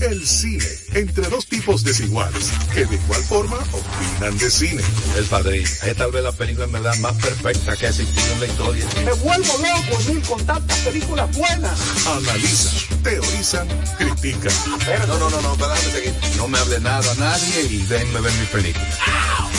El cine, entre dos tipos desiguales, que de igual forma opinan de cine. El padrino, es tal vez la película en verdad más perfecta que ha existido en la historia. Me vuelvo loco, Emil, con tantas películas buenas. Analizan, teorizan, critican. No, no, no, no, déjame seguir. No me hable nada a nadie y déjenme ver mi película.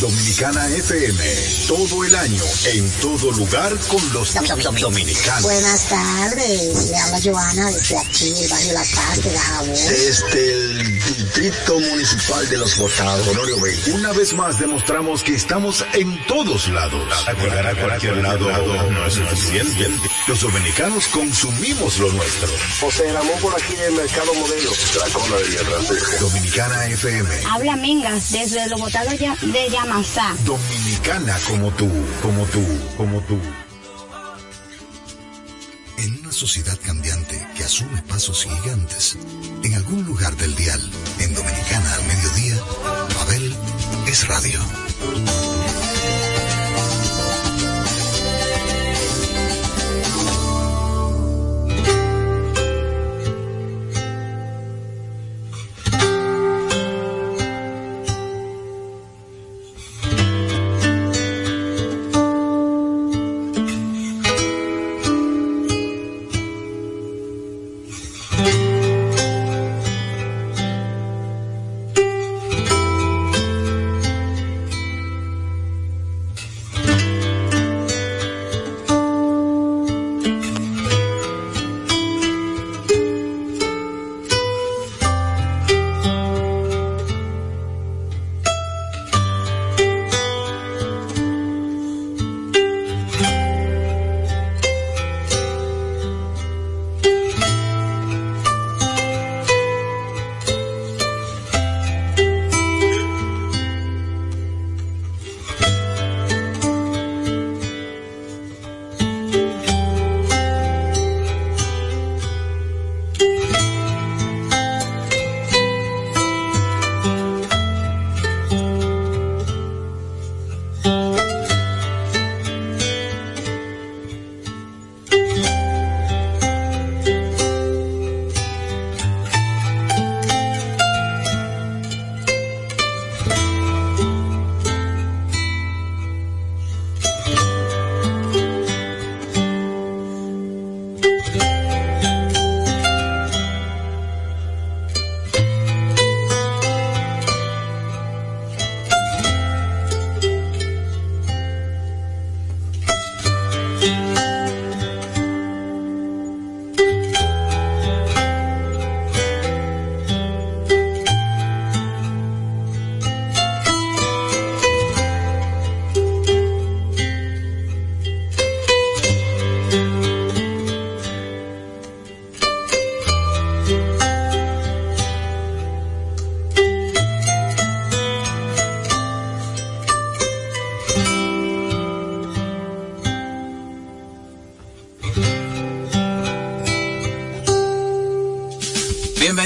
Dominicana FM, todo el año, en todo lugar con los dominicanos. Buenas tardes, le habla Joana desde aquí, el barrio La Paz de Dajabón. Desde el Distrito Municipal de Los Botados, Honorio Bey. Una vez más demostramos que estamos en todos lados. Llegar a cualquier lado no es suficiente. Los dominicanos consumimos lo nuestro. José Ramón por aquí del Mercado Modelo. La cola de Dominicana FM. Habla Mingas desde Los Botados de Yamasá. Dominicana como tú, como tú, como tú. En una sociedad cambiante que asume pasos gigantes, en algún lugar del dial, en Dominicana al mediodía, Babel es radio.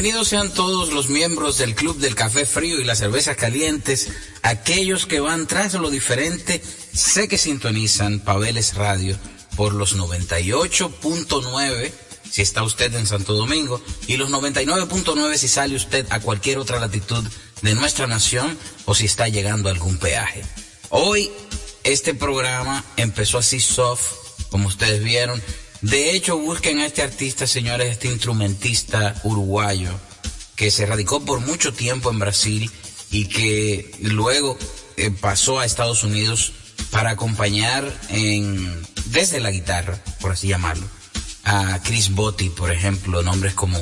Bienvenidos sean todos los miembros del Club del Café Frío y las Cervezas Calientes, aquellos que van tras lo diferente, sé que sintonizan Pabeles Radio por los 98.9 si está usted en Santo Domingo y los 99.9 si sale usted a cualquier otra latitud de nuestra nación o si está llegando a algún peaje. Hoy este programa empezó así soft, como ustedes vieron. De hecho, busquen a este artista, señores, este instrumentista uruguayo, que se radicó por mucho tiempo en Brasil y que luego eh, pasó a Estados Unidos para acompañar en, desde la guitarra, por así llamarlo, a Chris Botti, por ejemplo, nombres como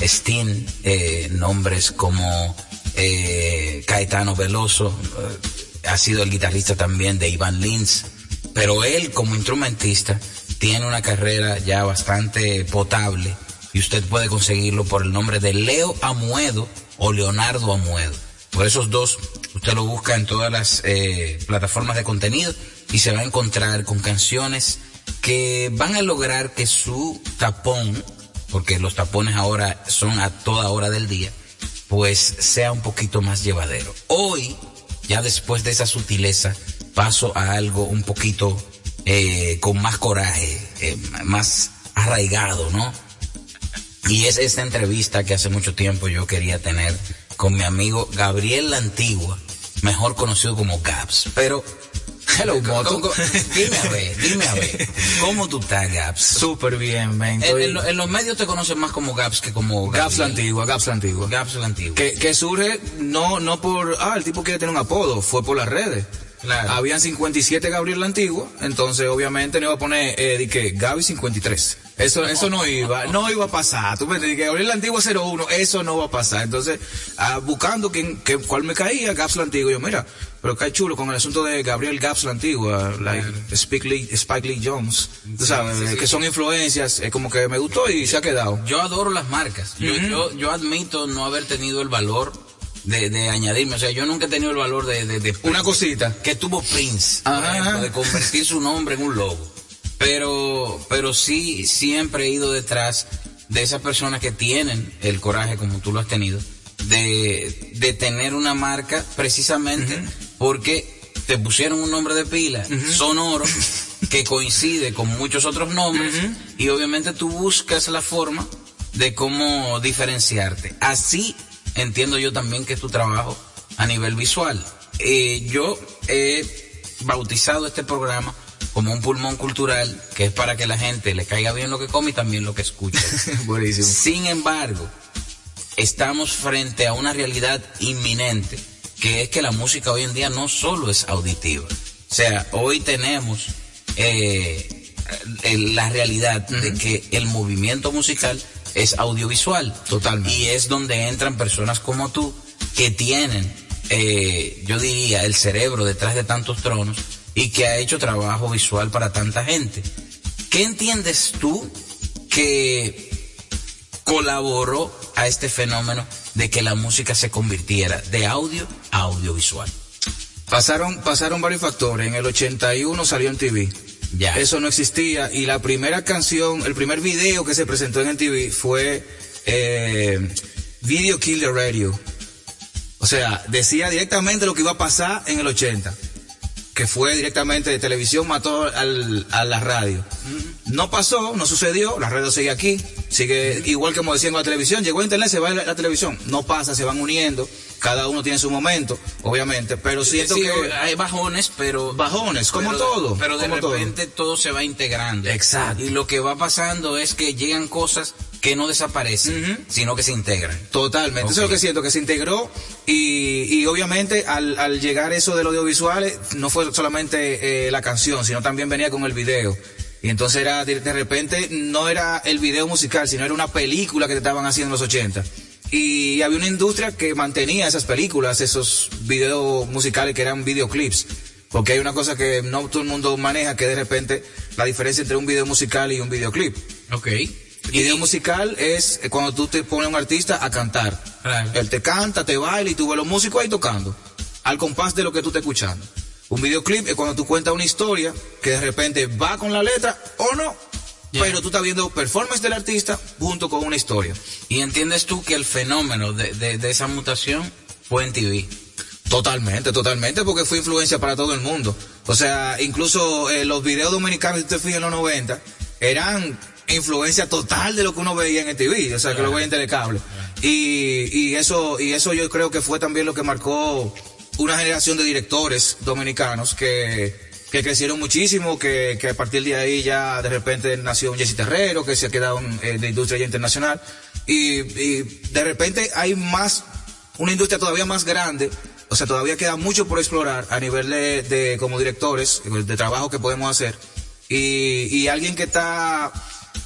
Steen, eh, nombres como eh, Caetano Veloso, eh, ha sido el guitarrista también de Ivan Lins, pero él como instrumentista tiene una carrera ya bastante potable y usted puede conseguirlo por el nombre de Leo Amuedo o Leonardo Amuedo. Por esos dos, usted lo busca en todas las eh, plataformas de contenido y se va a encontrar con canciones que van a lograr que su tapón, porque los tapones ahora son a toda hora del día, pues sea un poquito más llevadero. Hoy, ya después de esa sutileza, paso a algo un poquito eh, con más coraje, eh, más arraigado, ¿no? Y es esta entrevista que hace mucho tiempo yo quería tener con mi amigo Gabriel La Antigua, mejor conocido como Gaps. Pero Hello, Moto. dime a ver, dime a ver, ¿cómo tú estás, Gaps? Súper bien, ven. En, los medios te conocen más como Gaps que como Gaps la Gabriel. antigua, Gaps la antigua. Gaps la antigua. Que, que surge no, no por, ah, el tipo quiere tener un apodo, fue por las redes. Claro. Habían 57 Gabriel la antigua, entonces obviamente no iba a poner, eh, di que Gaby 53. Eso, eso no iba, no iba a pasar. Tú me que Gabriel la antigua 01, eso no va a pasar. Entonces, ah, buscando quién, qué- cuál me caía, Gaps la antigua, yo, mira, pero cae chulo con el asunto de Gabriel Gaps la antigua, like Spike Lee, Spike Lee Jones, tú sabes, que son influencias, es como que me gustó y se ha quedado. Yo adoro las marcas. Yo, Ujú. yo, yo admito no haber tenido el valor de, de añadirme. O sea, yo nunca he tenido el valor de... de, de- Una cosita. Que tuvo Prince, por ejemplo, de convertir su nombre en un logo. Pero, pero sí, siempre he ido detrás de esas personas que tienen el coraje, como tú lo has tenido, de, de tener una marca precisamente porque te pusieron un nombre de pila sonoro que coincide con muchos otros nombres y obviamente tú buscas la forma de cómo diferenciarte. Así entiendo yo también que es tu trabajo a nivel visual. Eh, yo he bautizado este programa como un pulmón cultural que es para que la gente le caiga bien lo que come y también lo que escucha. Buenísimo. Sin embargo, estamos frente a una realidad inminente, que es que la música hoy en día no solo es auditiva. O sea, hoy tenemos eh, la realidad de que el movimiento musical es audiovisual. Totalmente. Y es donde entran personas como tú que tienen, eh, yo diría, el cerebro detrás de tantos tronos y que ha hecho trabajo visual para tanta gente. ¿Qué entiendes tú que colaboró a este fenómeno de que la música se convirtiera de audio a audiovisual? Pasaron, pasaron varios factores. En el 81 salió en TV. Eso no existía. Y la primera canción, el primer video que se presentó en TV fue eh, Video Kill the Radio. O sea, decía directamente lo que iba a pasar en el 80. Que fue directamente de televisión, mató al- a la radio. No pasó, no sucedió, la radio sigue aquí, sigue igual que como decían con la televisión, llegó a internet, se va a la, la televisión. No pasa, se van uniendo, cada uno tiene su momento, obviamente, pero siento Sí, que... hay bajones, pero Bajones, como pero- todo. Pero de como todo. repente todo. se va integrando. Exacto. Y lo que va pasando es que llegan cosas que no desaparecen, sino que se integran. Totalmente, eso es lo que siento, que se integró y, y obviamente al, al llegar eso del audiovisual no fue solamente eh, la canción, sino también venía con el video. Y entonces era, de, de repente, no era el video musical, sino era una película que te estaban haciendo en los 80. Y había una industria que mantenía esas películas, esos videos musicales que eran videoclips. Porque hay una cosa que no todo el mundo maneja, que de repente la diferencia entre un video musical y un videoclip. Ok. Video musical es eh, cuando tú te pones a un artista a cantar. Claro. Él te canta, te baila y tú ves los músicos ahí tocando. Al compás de lo que tú estás escuchando. Un videoclip es cuando tú cuentas una historia que de repente va con la letra o no. Pero tú estás viendo performance del artista junto con una historia. ¿Y entiendes tú que el fenómeno de, de- de esa mutación fue en TV? Totalmente, totalmente, porque fue influencia para todo el mundo. O sea, incluso eh, los videos dominicanos, si usted fija en los 90, eran influencia total de lo que uno veía en el TV, o sea, que lo veía en telecable. Y, y eso, y eso yo creo que fue también lo que marcó una generación de directores dominicanos que, que crecieron muchísimo, que, que a partir de ahí ya de repente nació un Jesse Terrero, que se ha quedado en, eh, de industria internacional. Y, y de repente hay más, una industria todavía más grande, o sea, todavía queda mucho por explorar a nivel de, de como directores, de trabajo que podemos hacer. Y, y alguien que está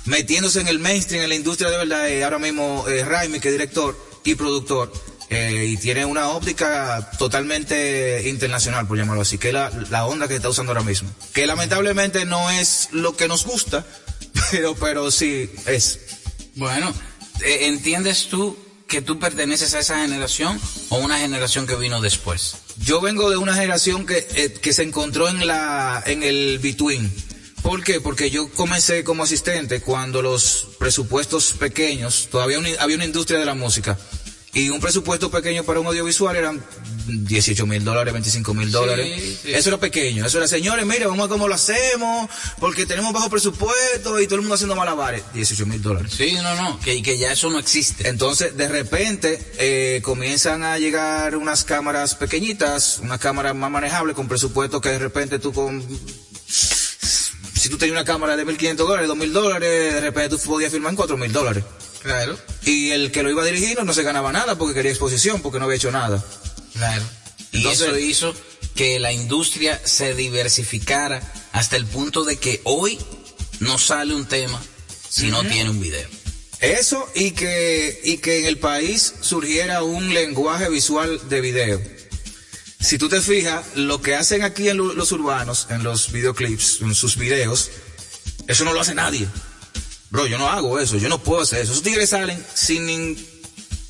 metiéndose en el mainstream, en la industria de verdad, eh, ahora mismo eh, Raimi, que es director y productor, eh, y tiene una óptica totalmente internacional, por llamarlo así, que es la, la onda que está usando ahora mismo. Que lamentablemente no es lo que nos gusta, pero, pero sí es. Bueno, eh, ¿entiendes tú que tú perteneces a esa generación o una generación que vino después? Yo vengo de una generación que, eh, que se encontró en la en el between. ¿Por qué? Porque yo comencé como asistente cuando los presupuestos pequeños, todavía había una industria de la música, y un presupuesto pequeño para un audiovisual eran 18 mil dólares, 25 mil dólares. sí. Eso era pequeño. Eso era, señores, mire, vamos a ver cómo lo hacemos, porque tenemos bajo presupuesto y todo el mundo haciendo malabares. 18 mil dólares. Sí, no, no, que, que ya eso no existe. Entonces, de repente, eh, comienzan a llegar unas cámaras pequeñitas, unas cámaras más manejables con presupuesto que de repente tú con... Si tú tenías una cámara de 1.500 dólares, 2.000 dólares, de repente tú podías filmar en 4.000 dólares. Claro. Y el que lo iba a dirigir no se ganaba nada porque quería exposición, porque no había hecho nada. Claro. Y Entonces- eso hizo que la industria se diversificara hasta el punto de que hoy no sale un tema si no tiene un video. Eso y que, y que en el país surgiera un lenguaje visual de video. Si tú te fijas, lo que hacen aquí en lo- los urbanos, en los videoclips, en sus videos, eso no lo hace nadie. Bro, yo no hago eso, yo no puedo hacer eso. Esos tigres salen sin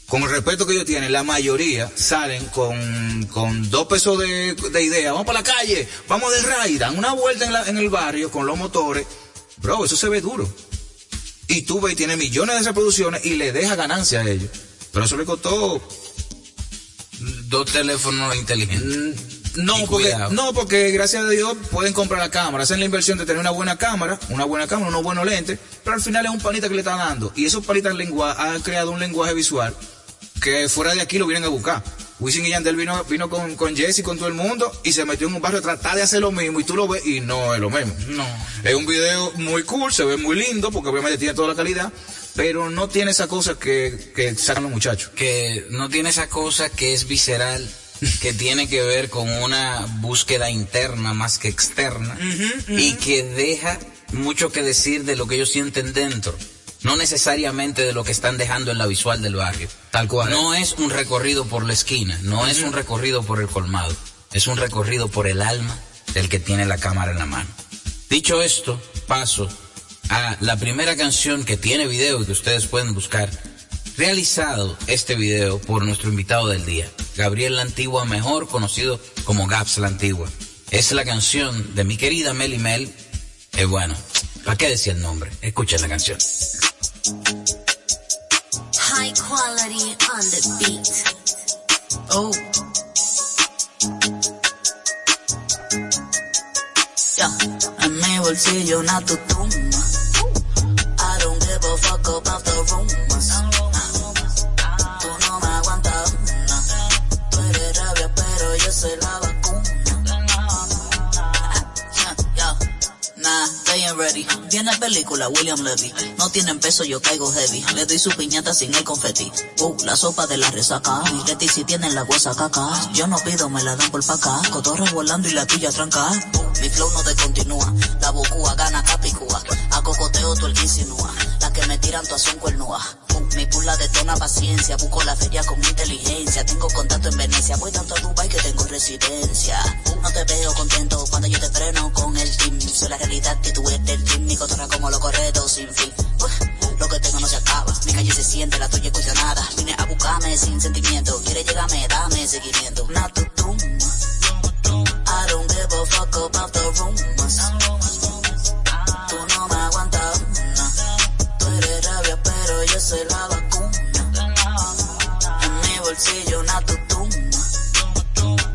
con el respeto que ellos tienen, la mayoría salen con, con dos pesos de, de idea. Vamos para la calle, vamos del ride, dan una vuelta en, en el barrio con los motores. Bro, eso se ve duro. Y tú ves, y tiene millones de reproducciones y le deja ganancia a ellos. Pero eso le costó Dos teléfonos inteligentes. no, Y porque, no, porque gracias a Dios pueden comprar la cámara, hacen la inversión de tener una buena cámara, una buena cámara, unos buenos lentes, pero al final es un panita que le está dando. Y esos panitas han creado un lenguaje visual que fuera de aquí lo vienen a buscar. Wisin y Yandel vino, vino con, con Jesse y con todo el mundo y se metió en un barrio a tratar de hacer lo mismo y tú lo ves y no es lo mismo. No. Es un video muy cool, se ve muy lindo porque obviamente tiene toda la calidad, pero no tiene esa cosa que, que sacan los muchachos. que no tiene esa cosa que es visceral, que tiene que ver con una búsqueda interna más que externa y que deja mucho que decir de lo que ellos sienten dentro, no necesariamente de lo que están dejando en la visual del barrio. Tal cual. No es un recorrido por la esquina, no es un recorrido por el colmado, es un recorrido por el alma del que tiene la cámara en la mano. Dicho esto, paso a la primera canción que tiene video que ustedes pueden buscar. Realizado este video por nuestro invitado del día, Gabriel La Antigua, mejor conocido como Gaps La Antigua. Es la canción de mi querida Meli Mel. Eh, bueno, ¿para qué decía el nombre? Escuchen la canción. High quality on the beat. Oh. A fuck about the rumors. Ah. Tú no me aguantas una. Tú eres rabia, pero yo soy la vacuna. Ah. Nah, ain't ready. Viene película, William Levy. No tienen peso, yo caigo heavy. Le doy su piñata sin el confeti. Uh, la sopa de la resaca. Mi Leti si tienen la huesa caca. Yo no pido, me la dan por pa' acá. Cotorra volando y la tuya tranca. Uh, mi flow no descontinúa. La bocúa gana capicúa. A cocoteo tú el que insinúa. Que me tiran todas son cuernúas. Uh, mi pula detona paciencia. Busco la feria con inteligencia. Tengo contacto en Venecia. Voy tanto a Dubai que tengo residencia. No te veo contento cuando yo te freno con el team. Soy la realidad que tú eres del team. Mi cotorra como lo correcto sin fin. Uh, lo que tengo no se acaba. Mi calle se siente, la tuya es cuestionada. Vine a buscarme sin sentimiento. Quiere llegarme, dame seguimiento. Not to doom. I don't give a fuck about the rumors. Eres rabia, pero yo soy la vacuna. En mi bolsillo una tutuma.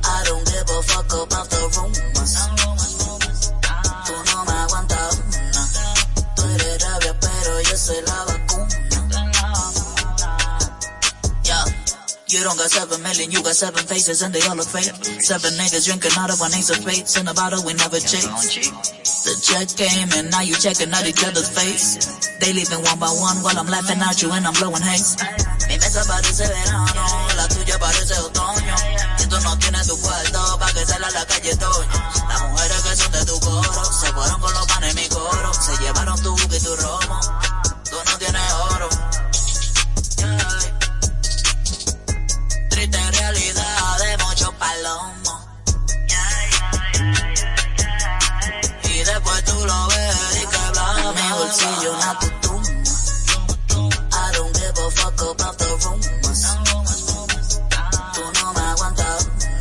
I don't give a fuck about the rumors. Tú no me aguantas una. Tú eres rabia, pero yo soy la vacuna. You don't got seven million, you got seven faces and they all look fake. Seven niggas drinking out of one ace of spades in a bottle we never chase. The check came and now you checking out each other's face. They leaving one by one while I'm laughing at you and I'm blowing haze. Mi mesa parece verano, la tuya parece otoño. Y tú no tienes tu cuarto pa' que salga a la calle Toño. Las mujeres que son de tu coro, se fueron con los panes en mi coro. Se llevaron tu buque y tu romo. Tú no tienes oro. Yeah. Triste realidad de muchos palomos. bolsillo, not the. I don't give a fuck about the rumors. Tú no me aguantas una.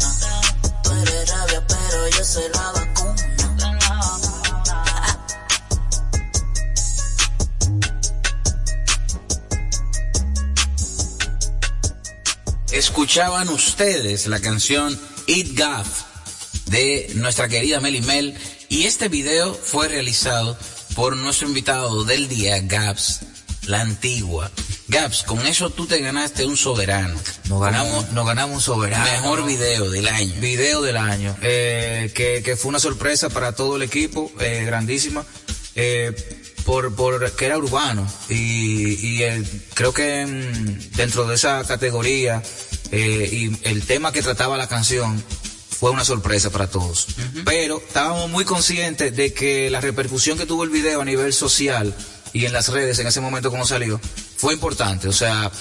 Tú eres rabia, pero yo soy la vacuna. Escuchaban ustedes la canción It Gaff de nuestra querida Meli Mel y este video fue realizado por nuestro invitado del día, Gaps, la antigua. Gaps, con eso tú te ganaste un soberano. Nos ganamos, nos ganamos un soberano. Mejor video del año. Video del año. Eh, que, que fue una sorpresa para todo el equipo, eh, grandísima. Eh, por, por que era urbano y, y el, creo que mm, dentro de esa categoría eh, y el tema que trataba la canción fue una sorpresa para todos. Pero estábamos muy conscientes de que la repercusión que tuvo el video a nivel social y en las redes en ese momento como salió fue importante. O sea,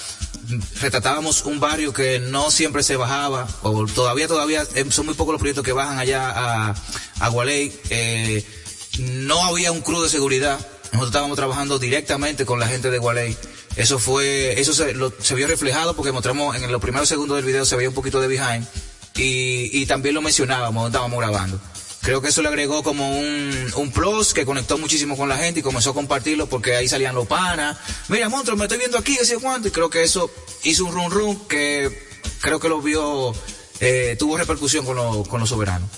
retratábamos un barrio que no siempre se bajaba, o todavía, todavía eh, son muy pocos los proyectos que bajan allá a, a Gualey. Eh, no había un crew de seguridad. Nosotros estábamos trabajando directamente con la gente de Gualey. Eso fue, eso se, lo, se vio reflejado porque mostramos en los primeros segundos del video se veía un poquito de behind y, y también lo mencionábamos, estábamos grabando. Creo que eso le agregó como un, un plus que conectó muchísimo con la gente y comenzó a compartirlo porque ahí salían los panas. Mira, monstruo, me estoy viendo aquí, sé cuánto. Y creo que eso hizo un run run que creo que lo vio, eh, tuvo repercusión con, lo, con los soberanos.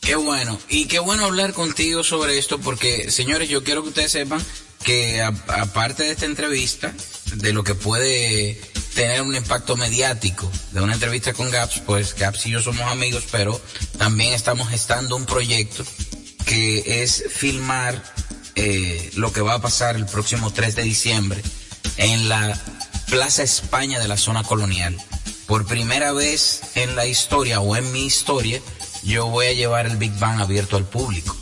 Qué bueno. Y qué bueno hablar contigo sobre esto porque, señores, yo quiero que ustedes sepan que aparte de esta entrevista, de lo que puede tener un impacto mediático de una entrevista con Gaps, pues Gaps y yo somos amigos, pero también estamos gestando un proyecto que es filmar eh, lo que va a pasar el próximo 3 de diciembre en la Plaza España de la zona colonial. Por primera vez en la historia o en mi historia, yo voy a llevar el Big Bang abierto al público,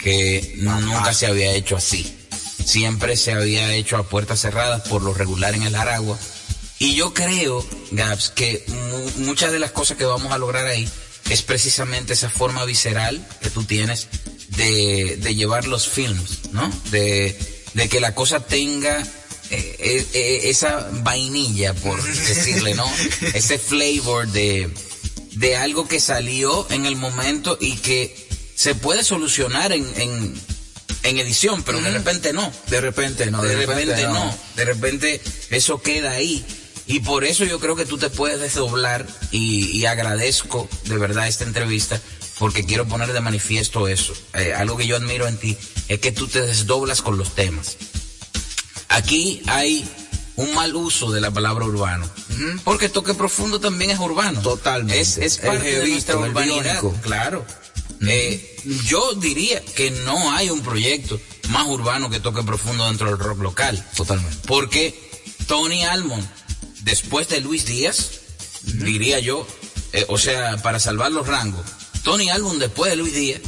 que no- nunca se había hecho así. Siempre se había hecho a puertas cerradas por lo regular en el Aragua. Y yo creo, Gaps, que mu- muchas de las cosas que vamos a lograr ahí es precisamente esa forma visceral que tú tienes de, de llevar los films, ¿no? De, de que la cosa tenga eh, eh, eh, esa vainilla, por decirle, ¿no? Ese flavor de, de algo que salió en el momento y que se puede solucionar en, en, en edición, pero de repente no. De repente no, De, repente, no. De repente eso queda ahí. Y por eso yo creo que tú te puedes desdoblar y, y agradezco de verdad esta entrevista porque quiero poner de manifiesto eso. Eh, algo que yo admiro en ti es que tú te desdoblas con los temas. Aquí hay un mal uso de la palabra urbano. Porque toque profundo también es urbano. Totalmente. Es, es El parte de jevito, nuestra el urbanidad. Claro. Eh, yo diría que no hay un proyecto más urbano que toque profundo dentro del rock local. Totalmente. Porque Tony Almond, después de Luis Díaz, diría yo, eh, o sea, para salvar los rangos, Tony Almond después de Luis Díaz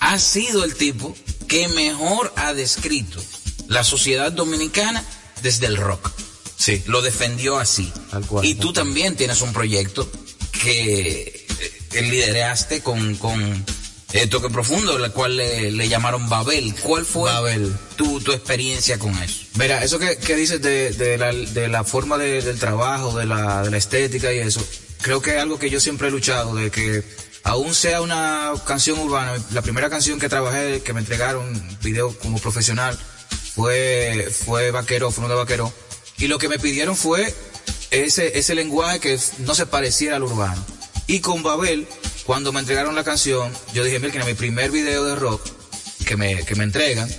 ha sido el tipo que mejor ha descrito la sociedad dominicana desde el rock. Sí. Lo defendió así. Tal cual, y tal tú también tienes un proyecto que eh, lideraste con, con eh, Toque Profundo, la cual le, le llamaron Babel. ¿Cuál fue Babel. Tu, tu experiencia con eso? Mira, eso que, que dices de, de, la, de la forma de- del trabajo, de la, de la estética y eso, creo que es algo que yo siempre he luchado, de que aún sea una canción urbana, la primera canción que trabajé, que me entregaron video como profesional, fue, fue Vaquero, fue uno de Vaquero, y lo que me pidieron fue ese, ese lenguaje que no se pareciera al urbano. Y con Babel, cuando me entregaron la canción, yo dije, mira, que mi primer video de rock que me, que me entregan,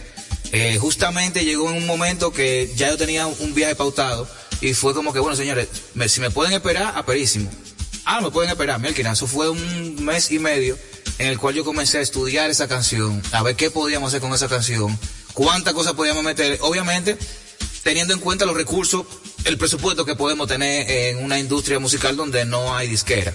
eh, justamente llegó en un momento que ya yo tenía un viaje pautado y fue como que, bueno, señores, me- si me pueden esperar, aperísimo. Ah, me pueden esperar, mira, eso fue un mes y medio en el cual yo comencé a estudiar esa canción, a ver qué podíamos hacer con esa canción, cuántas cosas podíamos meter, obviamente teniendo en cuenta los recursos, el presupuesto que podemos tener en una industria musical donde no hay disquera.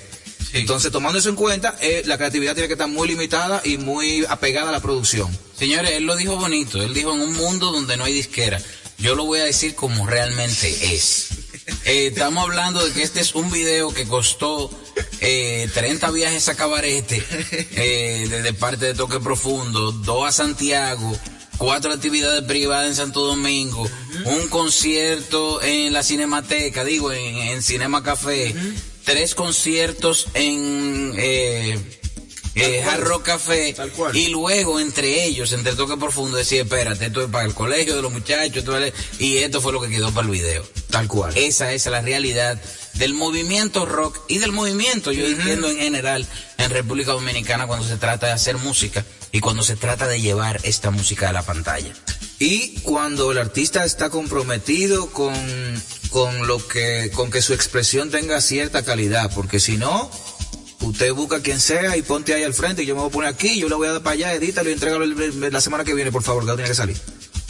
Entonces, tomando eso en cuenta, eh, la creatividad tiene que estar muy limitada y muy apegada a la producción. Señores, él lo dijo bonito. Él dijo en un mundo donde no hay disquera. Yo lo voy a decir como realmente es. Eh, estamos hablando de que este es un video que costó eh, 30 viajes a Cabarete, eh, desde parte de Toque Profundo, dos a Santiago, cuatro actividades privadas en Santo Domingo, un concierto en la Cinemateca, digo, en, en Cinema Café, tres conciertos en... Eh, eh, Hard Rock Café y luego entre ellos, entre Toque Profundo, decía, espérate, esto es para el colegio de los muchachos, esto es- y esto fue lo que quedó para el video. Tal cual. Esa es la realidad del movimiento rock y del movimiento, yo entiendo en general, en República Dominicana cuando se trata de hacer música y cuando se trata de llevar esta música a la pantalla. Y cuando el artista está comprometido con, con lo que, con que su expresión tenga cierta calidad, porque si no, usted busca quien sea y ponte ahí al frente y yo me voy a poner aquí, yo lo voy a dar para allá, edítalo y entrégalo la semana que viene, por favor, que tiene que salir.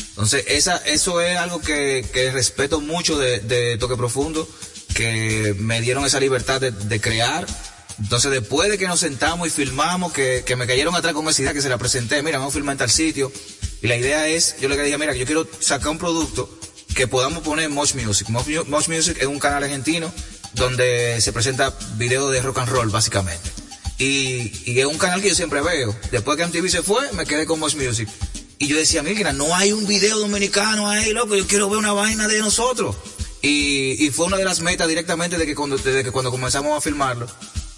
Entonces, esa, eso es algo que, que respeto mucho de, de, Toque Profundo, que me dieron esa libertad de, de, crear. Entonces, después de que nos sentamos y filmamos, que, que me cayeron atrás con esa idea que se la presenté, mira, vamos a filmar en tal sitio. Y la idea es, yo le dije, mira, yo quiero sacar un producto que podamos poner Mosh Music. Mosh Music es un canal argentino donde se presenta videos de rock and roll, básicamente. Y, es un canal que yo siempre veo. Después que MTV se fue, me quedé con Mosh Music. Y yo decía, mira, no hay un video dominicano ahí, loco, yo quiero ver una vaina de nosotros. Y, fue una de las metas directamente de que cuando, comenzamos a filmarlo,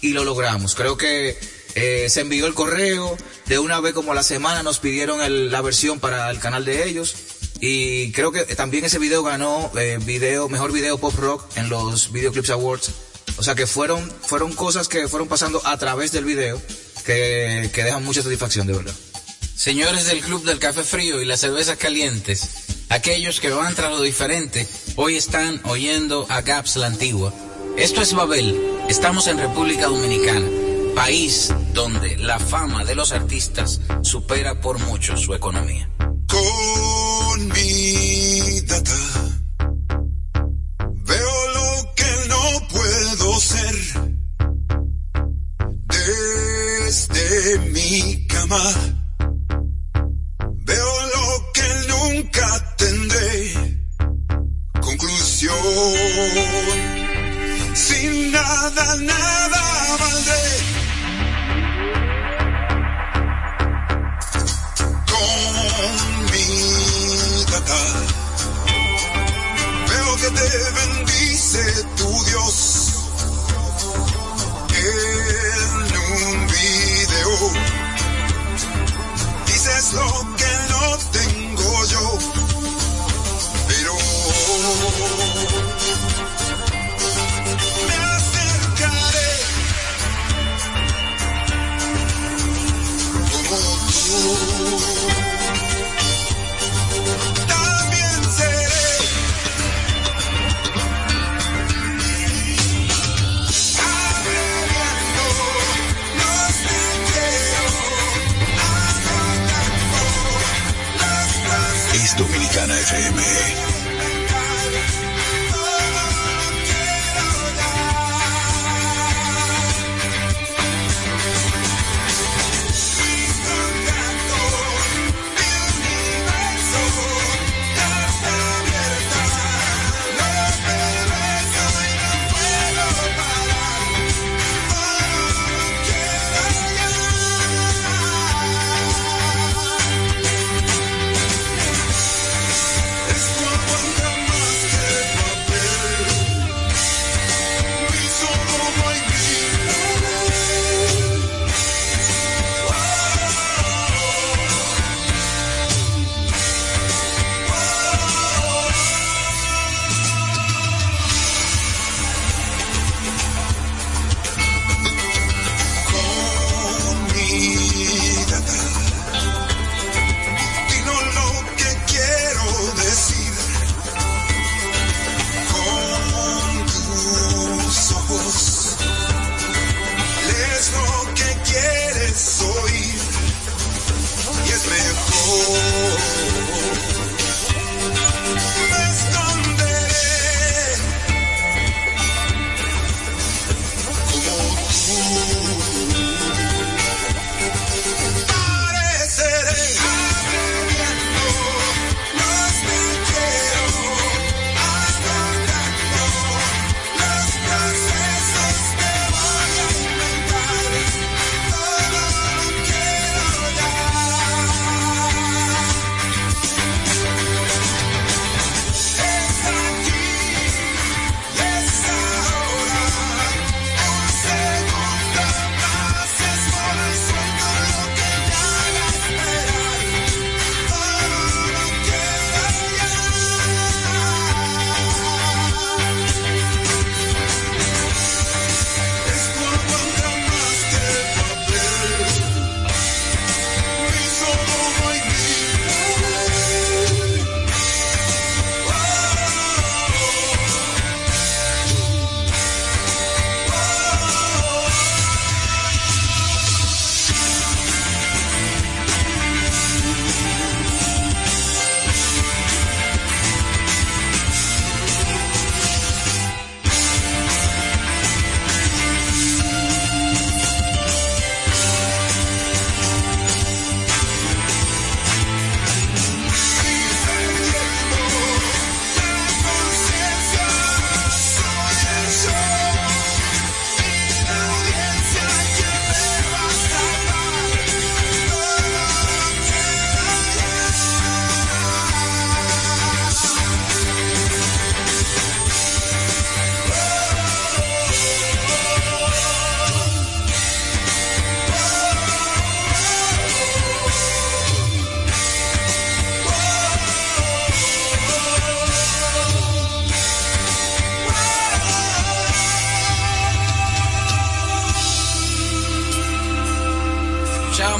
y lo logramos. Creo que eh, se envió el correo, de una vez como la semana nos pidieron la versión para el canal de ellos. Y creo que también ese video ganó eh, video, mejor video pop rock en los Video Clips Awards. O sea que fueron, fueron cosas que fueron pasando a través del video que, que dejan mucha satisfacción, de verdad. Señores del Club del Café Frío y las cervezas calientes, aquellos que van tras lo diferente, hoy están oyendo a Gaps la Antigua. Esto es Babel, estamos en República Dominicana, país donde la fama de los artistas supera por mucho su economía. Con data veo lo que no puedo ser desde mi cama Veo lo que nunca tendré. Conclusión. Sin nada, nada valdré. Te bendice tu Dios. En un video dices lo Dominicana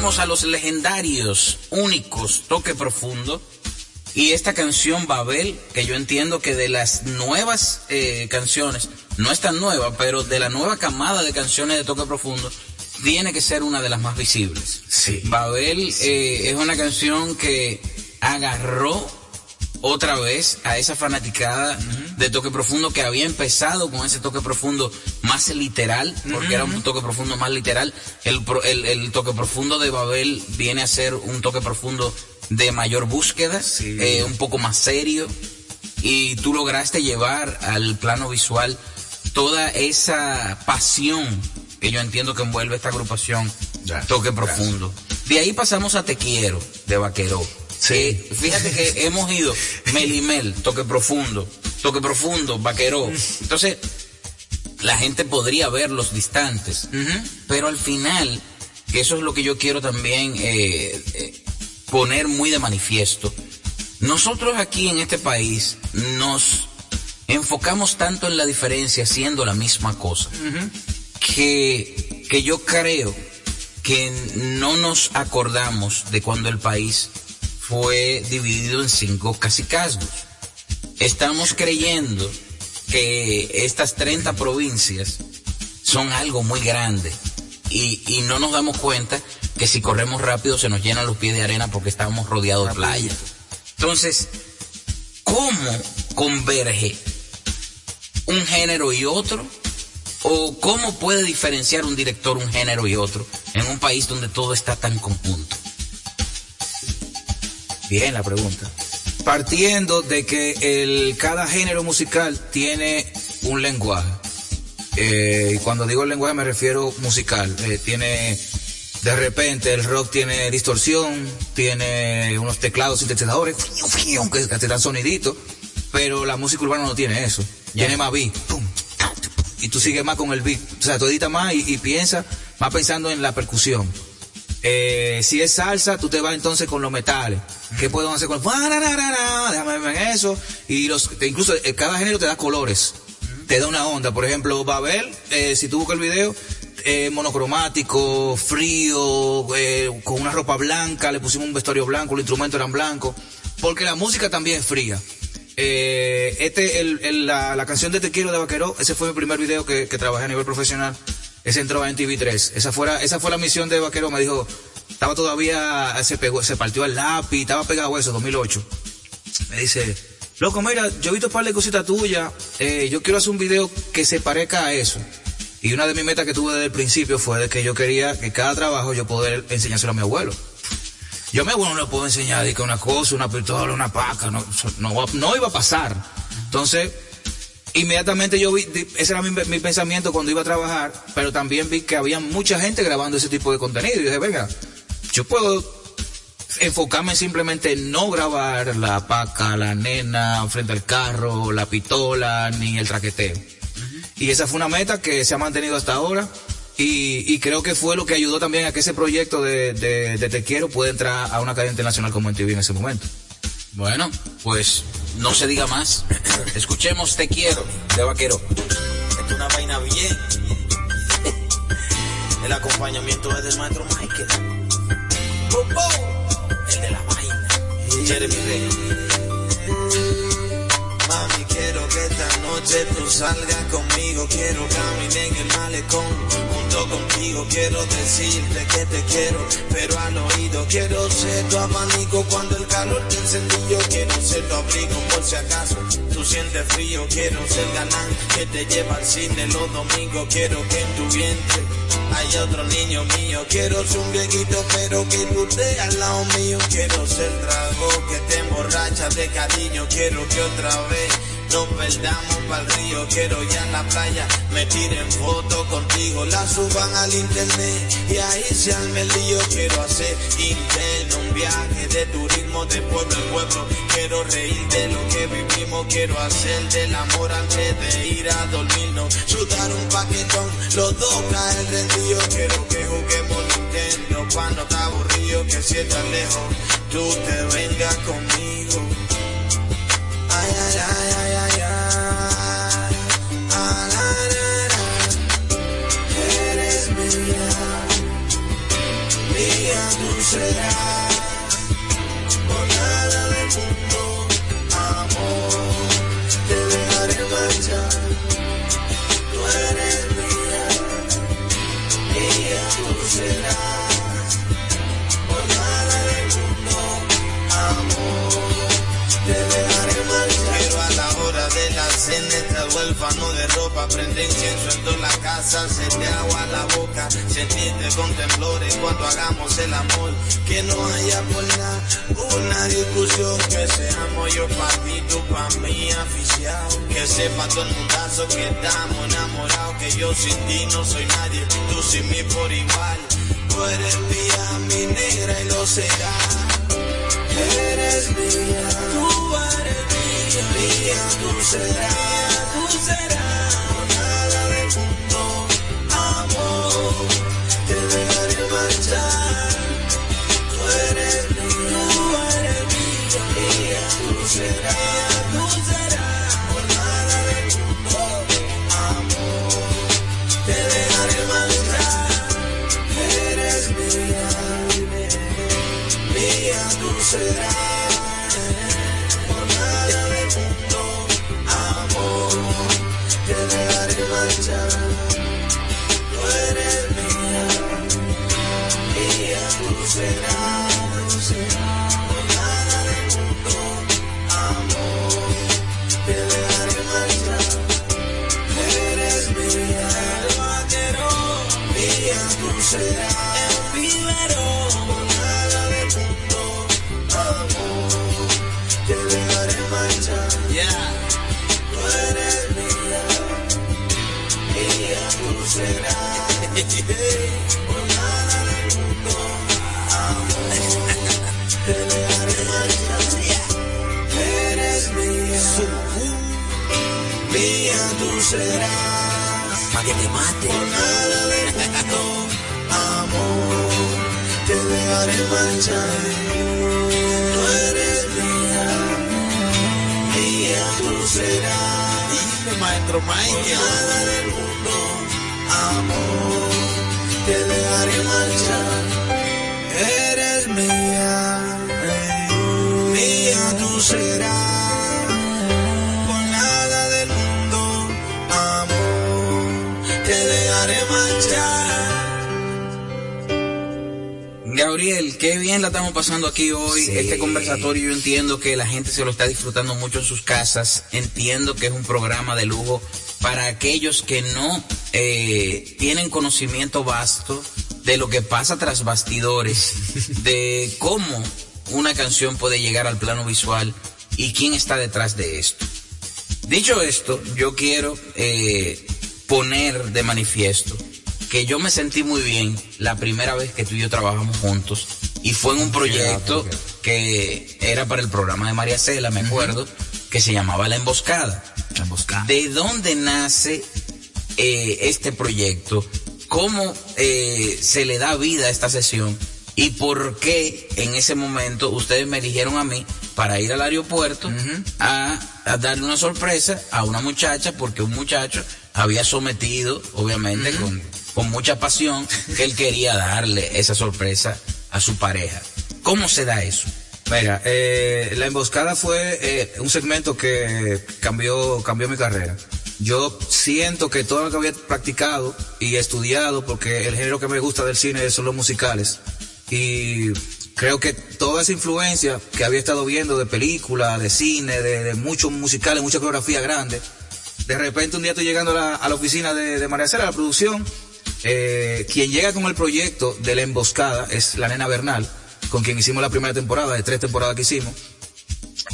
tenemos a los legendarios, únicos, Toque Profundo. Y esta canción Babel, que yo entiendo que de las nuevas eh, canciones, no es tan nueva, pero de la nueva camada de canciones de Toque Profundo, tiene que ser una de las más visibles. Sí. Babel eh, es una canción que agarró otra vez a esa fanaticada de toque profundo que había empezado con ese toque profundo más literal, porque era un toque profundo más literal. El, pro- el, el toque profundo de Babel viene a ser un toque profundo de mayor búsqueda, eh, un poco más serio, y tú lograste llevar al plano visual toda esa pasión que yo entiendo que envuelve esta agrupación Toque Profundo. De ahí pasamos a Te Quiero, de Vaquero. Eh, fíjate que hemos ido Melimel, Toque Profundo, Toque Profundo, Vaquero. Entonces, la gente podría ver los distantes, pero al final, que eso es lo que yo quiero también eh, eh, poner muy de manifiesto, nosotros aquí en este país nos enfocamos tanto en la diferencia siendo la misma cosa, que, que yo creo que no nos acordamos de cuando el país fue dividido en cinco cacicazgos. Estamos creyendo que estas 30 provincias son algo muy grande y, y no nos damos cuenta que si corremos rápido se nos llenan los pies de arena porque estamos rodeados de playa. Entonces, ¿cómo converge un género y otro? ¿O cómo puede diferenciar un director un género y otro en un país donde todo está tan conjunto? Bien la pregunta. Partiendo de que el, cada género musical tiene un lenguaje. Eh, y cuando digo lenguaje me refiero musical. Eh, tiene, de repente el rock tiene distorsión, tiene unos teclados sintetizadores, que te dan sonidito, pero la música urbana no tiene eso. Tiene más beat. pum, y tú sigues más con el beat. O sea, tú editas más y, y piensas, más pensando en la percusión. Eh, si es salsa, tú te vas entonces con los metales. ¿Qué podemos hacer con Déjame ver eso. Y los, incluso eh, cada género te da colores. Te da una onda. Por ejemplo, Babel, eh, si tú buscas el video, eh, monocromático, frío, eh, con una ropa blanca, le pusimos un vestuario blanco, los instrumentos eran blancos. Porque la música también es fría. Este, el, el- la, canción de Te Quiero de Vaquero, ese fue mi primer video que trabajé a nivel profesional. Ese entró en TV3. Esa, fuera, esa fue la misión de Vaquero. Me dijo, estaba todavía, se pegó, se partió el lápiz, estaba pegado eso, 2008. Me dice, loco, mira, yo he visto un par de cositas tuyas, eh, yo quiero hacer un video que se parezca a eso. Y una de mis metas que tuve desde el principio fue que yo quería que cada trabajo yo poder enseñárselo a mi abuelo. Yo a mi abuelo no le puedo enseñar una cosa, una pistola, una paca, no, no, no iba a pasar. Entonces, inmediatamente yo vi, ese era mi, mi pensamiento cuando iba a trabajar, pero también vi que había mucha gente grabando ese tipo de contenido. Y dije, venga, yo puedo enfocarme simplemente en no grabar la paca, la nena frente al carro, la pistola, ni el traqueteo. Y esa fue una meta que se ha mantenido hasta ahora. Y, y creo que fue lo que ayudó también a que ese proyecto de, de, de Te Quiero pueda entrar a una cadena internacional como MTV en ese momento. Bueno, pues no se diga más. Escuchemos Te Quiero de Vaquero. Es una vaina bien. El acompañamiento es del maestro Michael. El de la vaina. Jeremy Rey. Quiero que esta noche tú salgas conmigo. Quiero caminar en el malecón junto contigo. Quiero decirte que te quiero, pero al oído quiero ser tu abanico cuando el calor te encendió. Quiero ser tu abrigo por si acaso tú sientes frío. Quiero ser galán que te lleva al cine los domingos. Quiero que en tu vientre hay otro niño mío. Quiero ser un viejito, pero que tú estés al lado mío. Quiero ser trago que te emborracha de cariño. Quiero que otra vez nos perdamos pa'l río. Quiero ya en la playa me tiren fotos contigo. La suban al internet y ahí se arme el lío. Quiero hacer interno un viaje de turismo de pueblo en pueblo. Quiero reír de lo que vivimos. Quiero hacer del amor antes de ir a dormirnos. Sudar un paquetón, los dos caen rendidos. Quiero que juguemos Nintendo cuando está aburrido. Que si estás lejos, tú te vengas conmigo. Eres mía, mía, fuego para prender incienso en toda la casa, se te agua la boca, sentirte con temblores cuando hagamos el amor, que no haya por nada una discusión, que seamos yo pa' ti, tú pa' mí, aficiado, que sepa todo el mundazo que estamos enamorados, que yo sin ti no soy nadie, tú sin mí por igual, tú eres mía, mi negra y lo serás. Eres mía, tú eres mía, mía, tú serás, tú serás, serás. El por nada del mundo, amor, te dejaré marchar. Yeah. Tú eres mía, mía, tú serás. Por nada del mundo, amor, te dejaré marchar. Eres mía, mía, tú serás. Pa' que te mate. Por nada dejaré marchar. Tú eres mía, mía, tú serás. Maestro nada del mundo, amor, te dejaré marchar. Qué bien la estamos pasando aquí hoy. Sí. Este conversatorio yo entiendo que la gente se lo está disfrutando mucho en sus casas. Entiendo que es un programa de lujo para aquellos que no eh, tienen conocimiento vasto de lo que pasa tras bastidores, de cómo una canción puede llegar al plano visual y quién está detrás de esto. Dicho esto, yo quiero eh, poner de manifiesto que yo me sentí muy bien la primera vez que tú y yo trabajamos juntos y fue en un proyecto que era para el programa de María Cela, me acuerdo, que se llamaba La Emboscada. La emboscada. ¿De dónde nace eh, este proyecto? ¿Cómo eh, se le da vida a esta sesión? ¿Y por qué en ese momento ustedes me eligieron a mí para ir al aeropuerto a, a darle una sorpresa a una muchacha? Porque un muchacho había sometido, obviamente, con, con mucha pasión, que él quería darle esa sorpresa a su pareja. ¿Cómo se da eso? Mira, eh, la emboscada fue eh, un segmento que cambió, cambió mi carrera. Yo siento que todo lo que había practicado y estudiado, porque el género que me gusta del cine son los musicales, y creo que toda esa influencia que había estado viendo de películas, de cine, de, de muchos musicales, mucha coreografía grande, de repente un día estoy llegando a la, oficina de, de María Cela, a la producción, eh, quien llega con el proyecto de la emboscada es la nena Bernal, con quien hicimos la primera temporada, de tres temporadas que hicimos,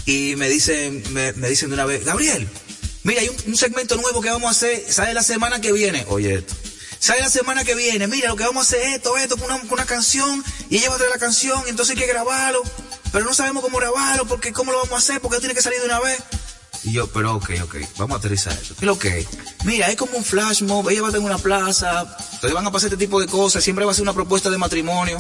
y me dicen, me, me dicen de una vez, Gabriel, mira, hay un, segmento nuevo que vamos a hacer, sale la semana que viene, oye esto, sale la semana que viene, mira, lo que vamos a hacer es esto, esto, con una, con una canción, y ella va a traer la canción, y entonces hay que grabarlo, pero no sabemos cómo grabarlo, porque cómo lo vamos a hacer, porque tiene que salir de una vez. Y yo, pero ok, ok, vamos a aterrizar esto. ¿Qué lo que? Mira, es como un flash mob, ella va a tener una plaza, entonces van a pasar este tipo de cosas, siempre va a ser una propuesta de matrimonio.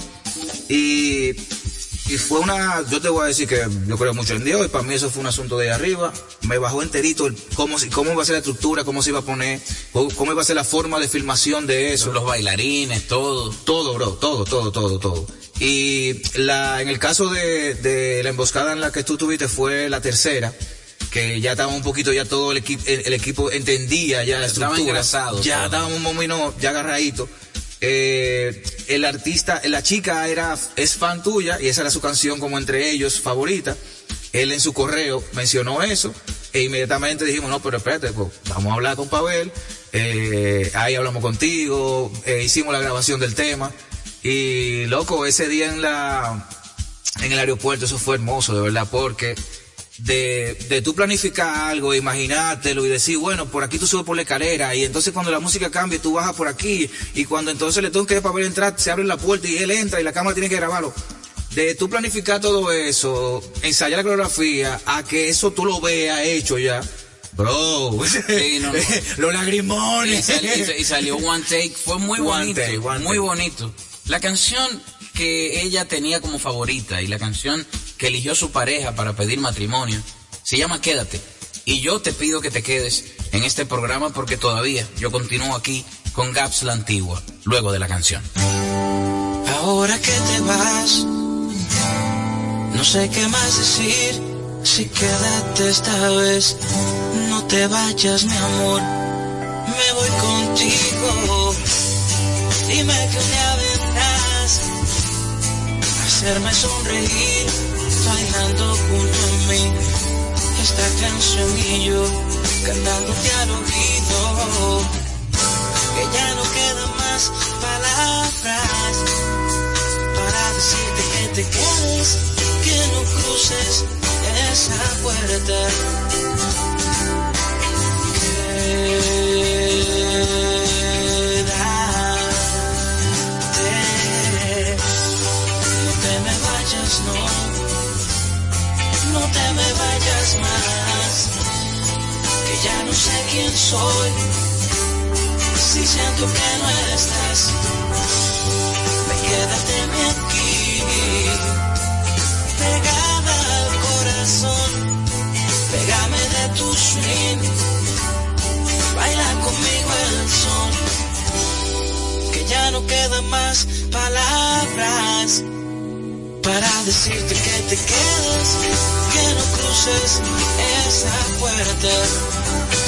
Y, y fue una, yo te voy a decir que yo creo mucho en Dios, y para mí eso fue un asunto de arriba. Me bajó enterito el cómo, cómo iba a ser la estructura, cómo se iba a poner, cómo, cómo iba a ser la forma de filmación de eso. Los bailarines, todo. Todo, bro, todo, todo, todo, todo. Y la, en el caso de, de la emboscada en la que tú tuviste fue la tercera, que ya estaba un poquito, ya todo el equipo, el, el equipo entendía ya la Estaba estructura. engrasado Ya estábamos más o menos ya agarradito. Eh, el artista, la chica era, es fan tuya y esa era su canción como entre ellos favorita. Él en su correo mencionó eso E inmediatamente dijimos, no, pero espérate, pues, vamos a hablar con Pavel, eh, ahí hablamos contigo, eh, hicimos la grabación del tema, y loco, ese día en la, en el aeropuerto, eso fue hermoso, de verdad, porque de, de tú planificar algo, imaginártelo y decir, bueno, por aquí tú subes por la escalera y entonces cuando la música cambie tú bajas por aquí y cuando entonces le tengo que para ver entrar, se abre la puerta y él entra y la cámara tiene que grabarlo. De tú planificar todo eso, ensayar la coreografía, a que eso tú lo veas hecho ya. Bro, los lagrimones. Y salió, One Take, fue muy bonito, muy bonito. La canción que ella tenía como favorita y la canción que eligió su pareja para pedir matrimonio se llama Quédate. Y yo te pido que te quedes en este programa porque todavía yo continúo aquí con Gaps la Antigua, luego de la canción. Ahora que te vas, no sé qué más decir. Si quédate esta vez, no te vayas, mi amor. Me voy contigo. Dime que un día vendrás a hacerme sonreír, bailando junto a mí. Esta canción y yo cantándote al oído. Que ya no quedan más palabras para decirte que te quedes, que no cruces esa puerta. No te me vayas más, que ya no sé quién soy, si siento que no estás, me quédate aquí, pegada al corazón, pégame de tu swing, baila conmigo el son, que ya no quedan más palabras para decirte que te quedes, que no cruces esa puerta.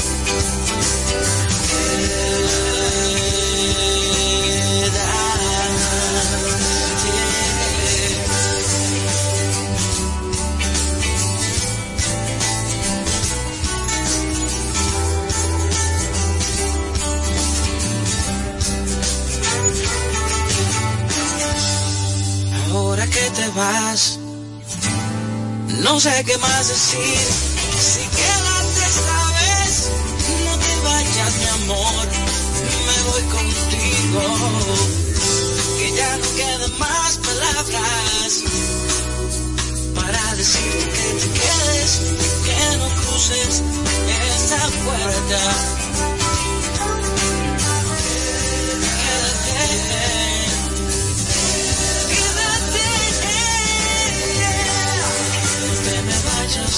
Vas, no sé qué más decir. Si quédate esta vez, no te vayas, mi amor. Me voy contigo. Que ya no quedan más palabras para decirte que te quedes, que no cruces esa puerta.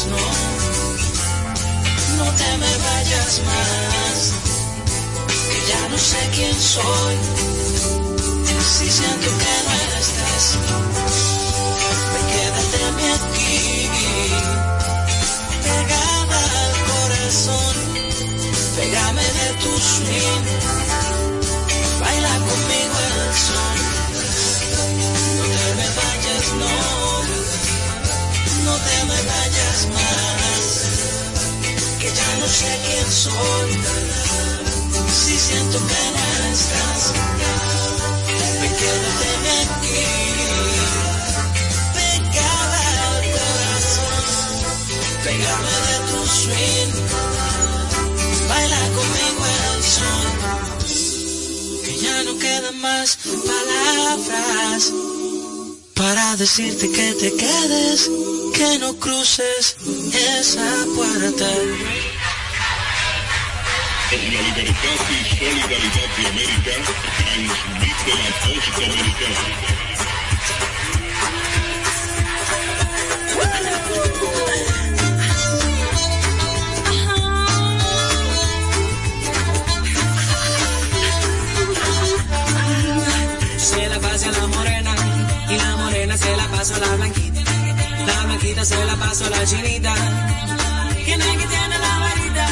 No, no te me vayas más, que ya no sé quién soy, si siento que no estás, me quédate aquí, pegada al corazón, pégame de tu swing, baila conmigo el son, no te me vayas, no me vayas más, que ya no sé quién soy, si siento que no estás, me quédate aquí, pegada al corazón, pégame de tu swing, baila conmigo el son, que ya no quedan más palabras para decirte que te quedes, que no cruces esa puerta. La libertad y solidaridad de América transmite la voz dominicana. Se la pasa a la morena y la morena se la pasa a la blanquita. La blanquita se la pasa a la chinita. ¿Quién es tiene la varita?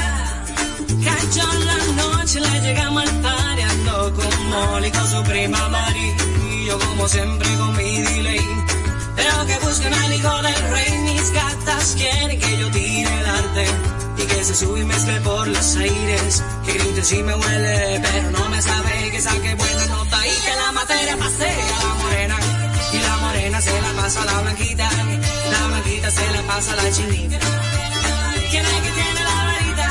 Cayó la noche, le llegamos al con Molly con su prima Mari. Y yo como siempre con mi delay. Pero que busquen al hijo del rey, mis gatas quieren que yo tire el arte. Y que se sube y mezcla por los aires. Que grite si me huele, pero no me sabe que saque buena nota y que la materia pase a la morena. Y la morena se la pasa a la blanquita, la blanquita se la pasa a la chinita. ¿Quién es que tiene la varita?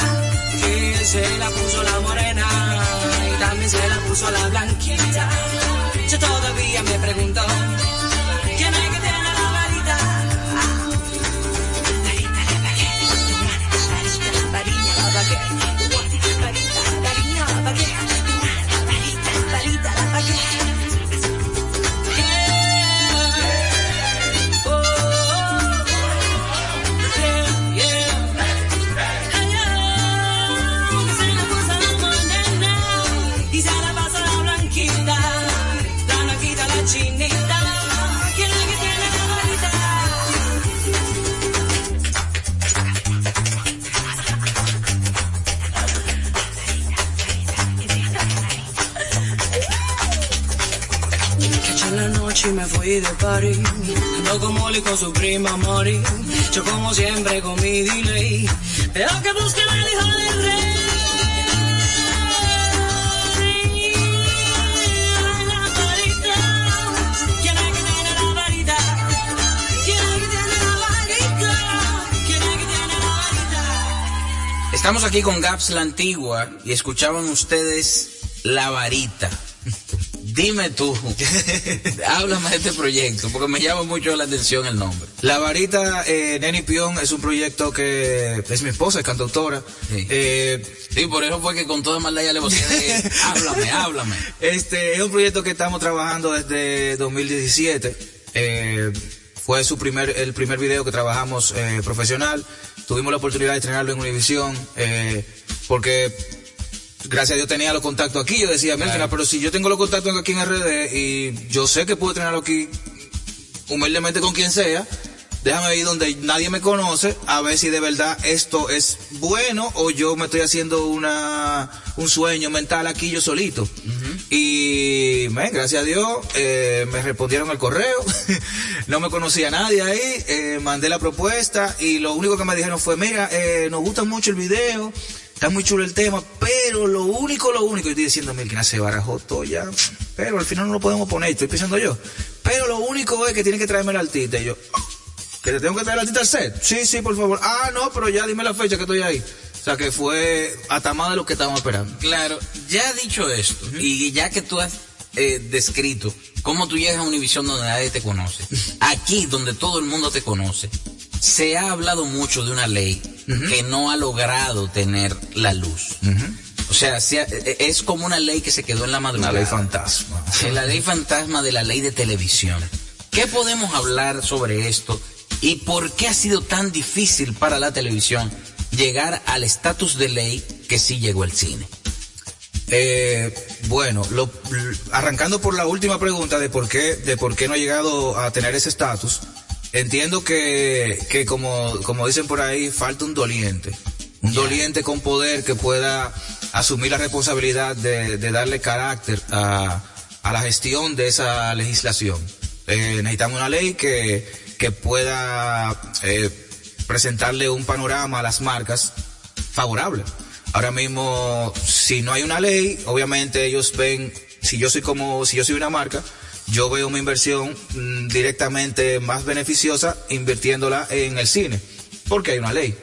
Que se la puso la morena y también se la puso la blanquita. Yo todavía me pregunto, noche me fui de party. Ando con Molly con su prima Mori. Yo como siempre con mi delay. Pero que busquen al hijo del rey. Estamos aquí con Gaps la Antigua y escuchaban ustedes La Varita. Dime tú, háblame de este proyecto, porque me llama mucho la atención el nombre. La varita eh, Neni Pion es un proyecto que es mi esposa, es cantautora. Sí. Eh, Sí, por eso fue que con toda maldad ya le voy a háblame, háblame. Este es un proyecto que estamos trabajando desde 2017. Eh, fue su primer, el primer video que trabajamos eh, profesional. Tuvimos la oportunidad de estrenarlo en Univision, porque gracias a Dios tenía los contactos aquí. Yo decía, "Mira, pero si yo tengo los contactos aquí en RD y yo sé que puedo estrenarlo aquí humildemente con quien sea, déjame ir donde nadie me conoce a ver si de verdad esto es bueno o yo me estoy haciendo una un sueño mental aquí yo solito. Y men, gracias a Dios eh, me respondieron el correo, no me conocía nadie ahí, eh, mandé la propuesta y lo único que me dijeron fue, mira, eh, nos gusta mucho el video, está muy chulo el tema, pero lo único, lo único, y estoy diciendo, mira, se barajó todo ya, pero al final no lo podemos poner, estoy pensando yo, pero lo único es que tiene que traerme el artista y yo, ¿Que te tengo que traer la tita al set? Sí, sí, por favor. Ah, no, pero ya dime la fecha que estoy ahí. O sea que fue hasta más de lo que estábamos esperando. Claro, ya dicho esto, y ya que tú has eh, descrito cómo tú llegas a Univisión donde nadie te conoce, aquí donde todo el mundo te conoce, se ha hablado mucho de una ley que no ha logrado tener la luz. O sea, se ha- eh, es como una ley que se quedó en la madrugada. Una ley fantasma. La ley fantasma de la ley de televisión. ¿Qué podemos hablar sobre esto y por qué ha sido tan difícil para la televisión llegar al estatus de ley que sí llegó el cine? Eh, bueno, lo- arrancando por la última pregunta de por qué, de por qué no ha llegado a tener ese estatus, entiendo que, que como, como dicen por ahí, falta un doliente. Un doliente con poder que pueda asumir la responsabilidad de, de darle carácter a, a la gestión de esa legislación. Eh, necesitamos una ley que, que pueda eh, presentarle un panorama a las marcas favorable. Ahora mismo, si no hay una ley, obviamente ellos ven, si yo soy como, si yo soy una marca, yo veo una inversión mm, directamente más beneficiosa invirtiéndola en el cine, porque hay una ley.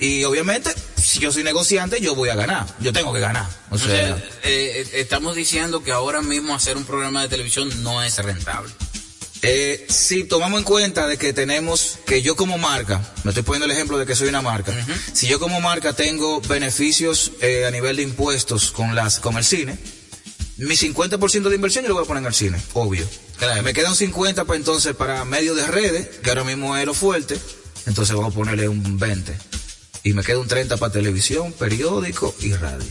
Y obviamente, si yo soy negociante, yo voy a ganar, yo tengo que ganar. O O sea, sea, eh, eh, estamos diciendo que ahora mismo hacer un programa de televisión no es rentable. Eh, si tomamos en cuenta de que tenemos, que yo como marca, me estoy poniendo el ejemplo de que soy una marca, si yo como marca tengo beneficios eh, a nivel de impuestos con las, con el cine, mi 50% de inversión yo lo voy a poner en el cine, obvio. Me queda un 50 para entonces para medio de redes, que ahora mismo es lo fuerte, entonces vamos a ponerle un 20. Y me queda un 30 para televisión, periódico y radio.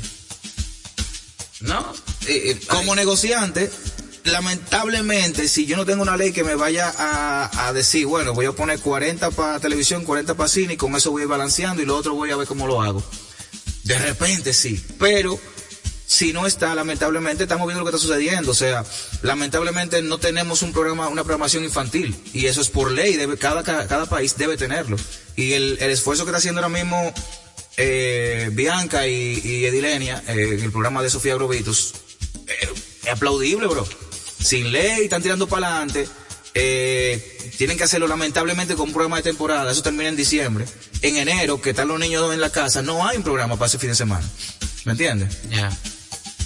No, como negociante, lamentablemente, si yo no tengo una ley que me vaya a, a decir, bueno, voy a poner 40 para televisión, 40 para cine, y con eso voy a ir balanceando y lo otro voy a ver cómo lo hago. De repente sí, pero si no está, lamentablemente estamos viendo lo que está sucediendo. O sea, lamentablemente no tenemos un programa, una programación infantil. Y eso es por ley, cada, país debe tenerlo. Y el, esfuerzo que está haciendo ahora mismo eh, Bianca y, Edilenia, eh, en el programa de Sofía Grovitus, eh, aplaudible, bro. Sin ley, están tirando para adelante. Eh, tienen que hacerlo lamentablemente con un programa de temporada. Eso termina en diciembre. En enero, que están los niños en la casa, no hay un programa para ese fin de semana. ¿Me entiendes? Ya.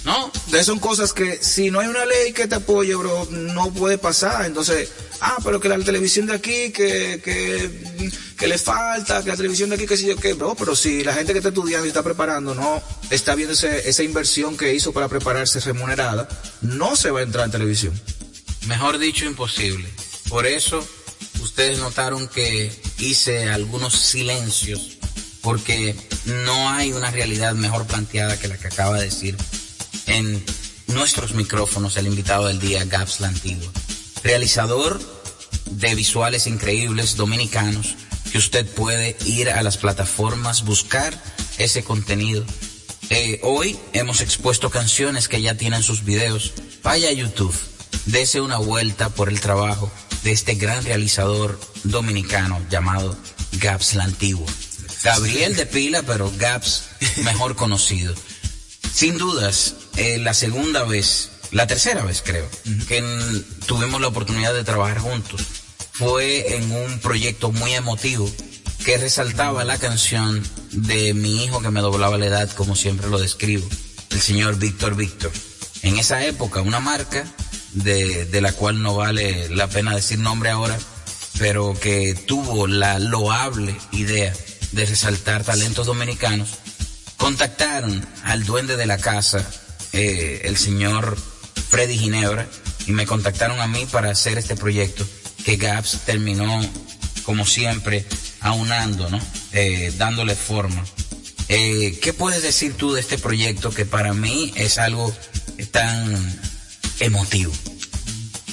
No, de son cosas que si no hay una ley que te apoye, bro, no puede pasar. Entonces, ah, pero que la televisión de aquí, que, que, que le falta, que la televisión de aquí, que sé yo qué, bro, pero si la gente que está estudiando y está preparando no está viendo ese- esa inversión que hizo para prepararse remunerada, no se va a entrar en televisión. Mejor dicho, imposible. Por eso, ustedes notaron que hice algunos silencios, porque no hay una realidad mejor planteada que la que acaba de decir en nuestros micrófonos el invitado del día, Gaps la Antigua. Realizador de visuales increíbles dominicanos, que usted puede ir a las plataformas, buscar ese contenido. Eh, hoy hemos expuesto canciones que ya tienen sus videos. Vaya a YouTube, dese una vuelta por el trabajo de este gran realizador dominicano llamado Gaps la Antigua. Gabriel de Pila, pero Gaps mejor conocido. Sin dudas, eh, la segunda vez, la tercera vez creo, que en- tuvimos la oportunidad de trabajar juntos, fue en un proyecto muy emotivo que resaltaba la canción de mi hijo que me doblaba la edad, como siempre lo describo, el señor Víctor Víctor. En esa época, una marca de, de la cual no vale la pena decir nombre ahora, pero que tuvo la loable idea de resaltar talentos dominicanos, contactaron al duende de la casa, eh, el señor Freddy Ginebra, y me contactaron a mí para hacer este proyecto que Gaps terminó, como siempre, aunando, ¿no? Eh, dándole forma. Eh, ¿Qué puedes decir tú de este proyecto que para mí es algo tan emotivo?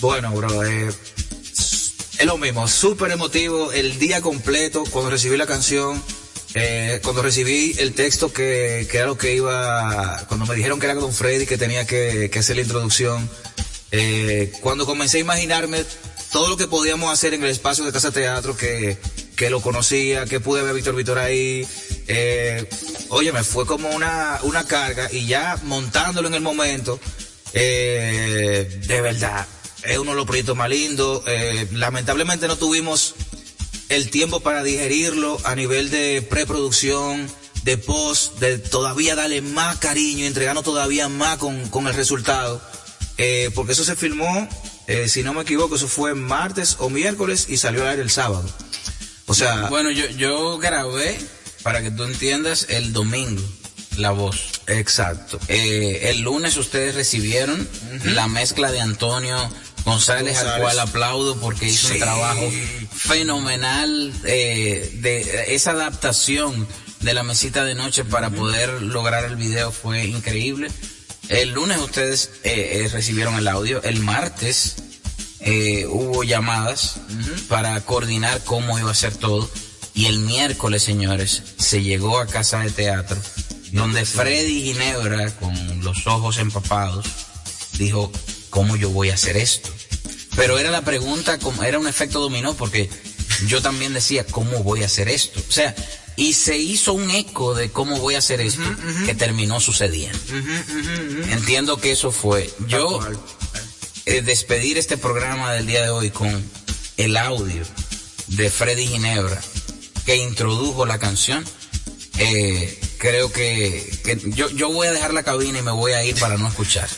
Bueno, bro, eh, es lo mismo, súper emotivo el día completo cuando recibí la canción, eh, cuando recibí el texto que, era lo que iba, cuando me dijeron que era Don Freddy que tenía que, hacer la introducción, eh, cuando comencé a imaginarme todo lo que podíamos hacer en el espacio de Casa Teatro, que, lo conocía, que pude ver a Víctor Víctor ahí, eh, oye, me fue como una, una carga y ya montándolo en el momento, eh, de verdad, es uno de los proyectos más lindos. Eh, lamentablemente no tuvimos el tiempo para digerirlo a nivel de preproducción, de post, de todavía darle más cariño y entregarnos todavía más con, con el resultado. Eh, porque eso se filmó, eh, si no me equivoco, eso fue martes o miércoles y salió al aire el sábado. O sea, Bueno, yo, yo grabé, para que tú entiendas, el domingo la voz. Exacto. Eh, el lunes ustedes recibieron la mezcla de Antonio González, al cual aplaudo porque hizo Sí. un trabajo fenomenal eh, de esa adaptación de la mesita de noche para poder lograr el video fue increíble. El lunes ustedes eh, eh, recibieron el audio, el martes hubo llamadas para coordinar cómo iba a ser todo. Y el miércoles, señores, se llegó a casa de teatro, donde Freddy Ginebra, con los ojos empapados, dijo, ¿cómo yo voy a hacer esto? Pero era la pregunta, como- era un efecto dominó, porque yo también decía, ¿cómo voy a hacer esto? O sea, y se hizo un eco de cómo voy a hacer esto, que terminó sucediendo. Entiendo que eso fue. Yo eh, despedir este programa del día de hoy con el audio de Freddy Ginebra que introdujo la canción. eh, creo que, que yo, yo voy a dejar la cabina y me voy a ir para no escuchar.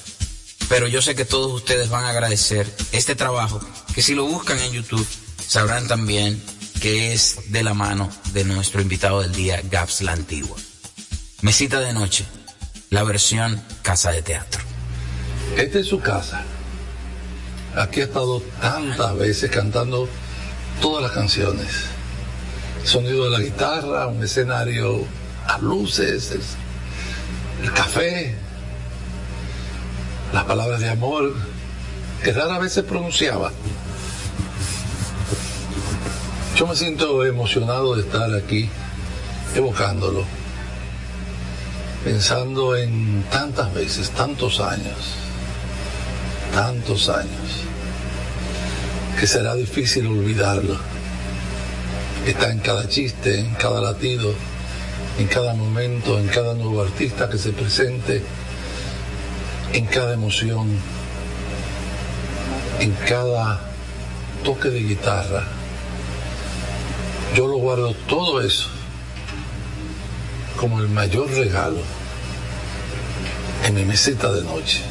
Pero yo sé que todos ustedes van a agradecer este trabajo, que si lo buscan en YouTube sabrán también que es de la mano de nuestro invitado del día, Gaps la Antigua. Mesita de noche, la versión Casa de Teatro. Esta es su casa. Aquí ha estado tantas veces cantando todas las canciones. Sonido de la guitarra, un escenario a luces, el, el café, las palabras de amor que rara vez se pronunciaba. Yo me siento emocionado de estar aquí evocándolo, pensando en tantas veces, tantos años, tantos años, que será difícil olvidarlo. Está en cada chiste, en cada latido, en cada momento, en cada nuevo artista que se presente, en cada emoción, en cada toque de guitarra. Yo lo guardo todo eso como el mayor regalo en mi mesita de noche.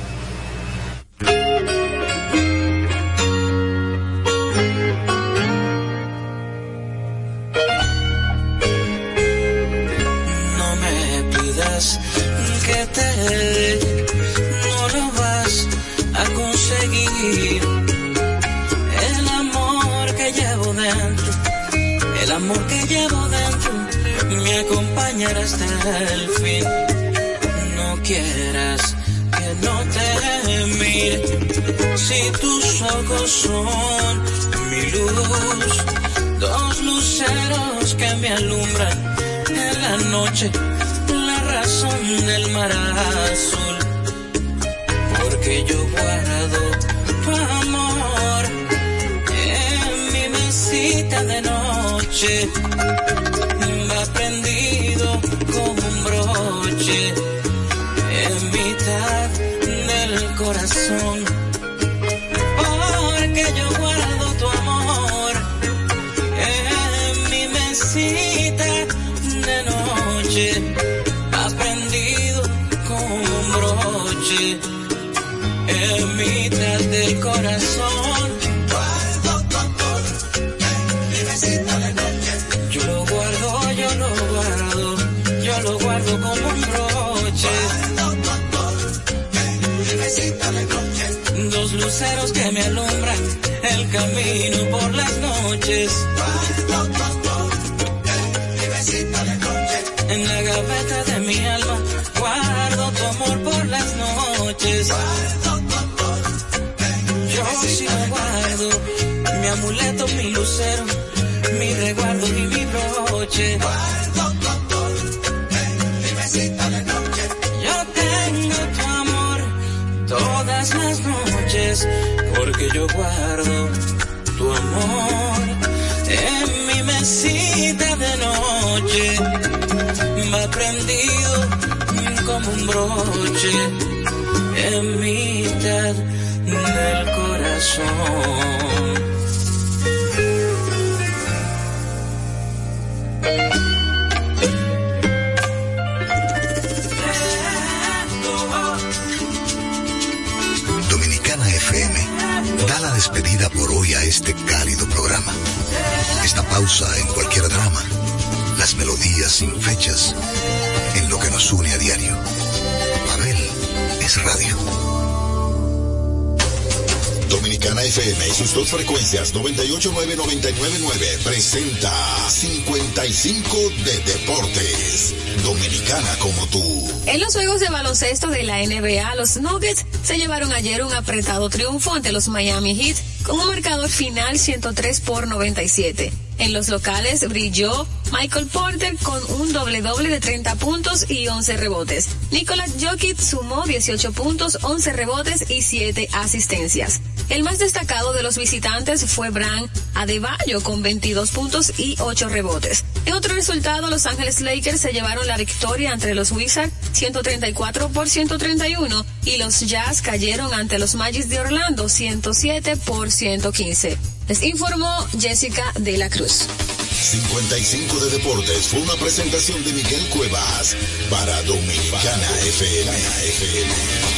Acompañará hasta el fin. No quieras que no te mire, si tus ojos son mi luz, dos luceros que me alumbran en la noche, la razón del mar azul, porque yo guardo tu amor en mi mesita de noche, va luceros que me alumbran el camino por las noches. En la gaveta de mi alma guardo tu amor por las noches. Yo sí lo guardo, mi amuleto, mi lucero, mi resguardo y mi broche. Porque yo guardo tu amor en mi mesita de noche. Va prendido como un broche en mitad del corazón. Despedida por hoy a este cálido programa. Esta pausa en cualquier drama, las melodías sin fechas, en lo que nos une a diario. Abel es radio. Dominicana FM y sus dos frecuencias 989-999 presenta 55 de Deportes. Dominicana como tú. En los juegos de baloncesto de la NBA, los Nuggets se llevaron ayer un apretado triunfo ante los Miami Heat con un marcador final 103 por 97. En los locales brilló Michael Porter con un doble doble de 30 puntos y 11 rebotes. Nicolás Jokic sumó 18 puntos, 11 rebotes y 7 asistencias. El más destacado de los visitantes fue Bran Adebayo con 22 puntos y 8 rebotes. En otro resultado, Los Ángeles Lakers se llevaron la victoria entre los Wizards 134 por 131 y los Jazz cayeron ante los Magic de Orlando 107 por 115. Les informó Jessica de la Cruz. 55 de Deportes fue una presentación de Miguel Cuevas para Dominicana FM. FM.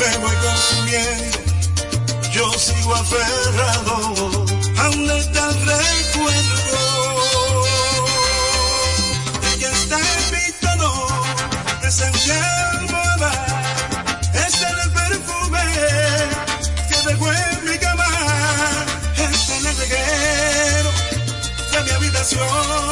me voy consumiendo, yo sigo aferrado a un letal recuerdo. Ella está en mi tono, es almohada, es el perfume que dejó en mi cama, es el reguero de mi habitación.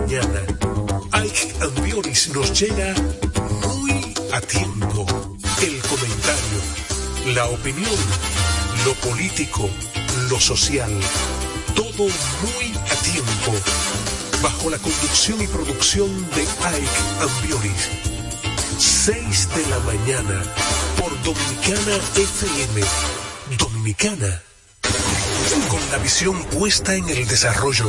Mañana. Ike Ambioris nos llega muy a tiempo. El comentario, la opinión, lo político, lo social, todo muy a tiempo. Bajo la conducción y producción de Ike Ambioris. 6 de la mañana por Dominicana FM. Dominicana. Con la visión puesta en el desarrollo,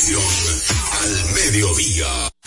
Al mediodía.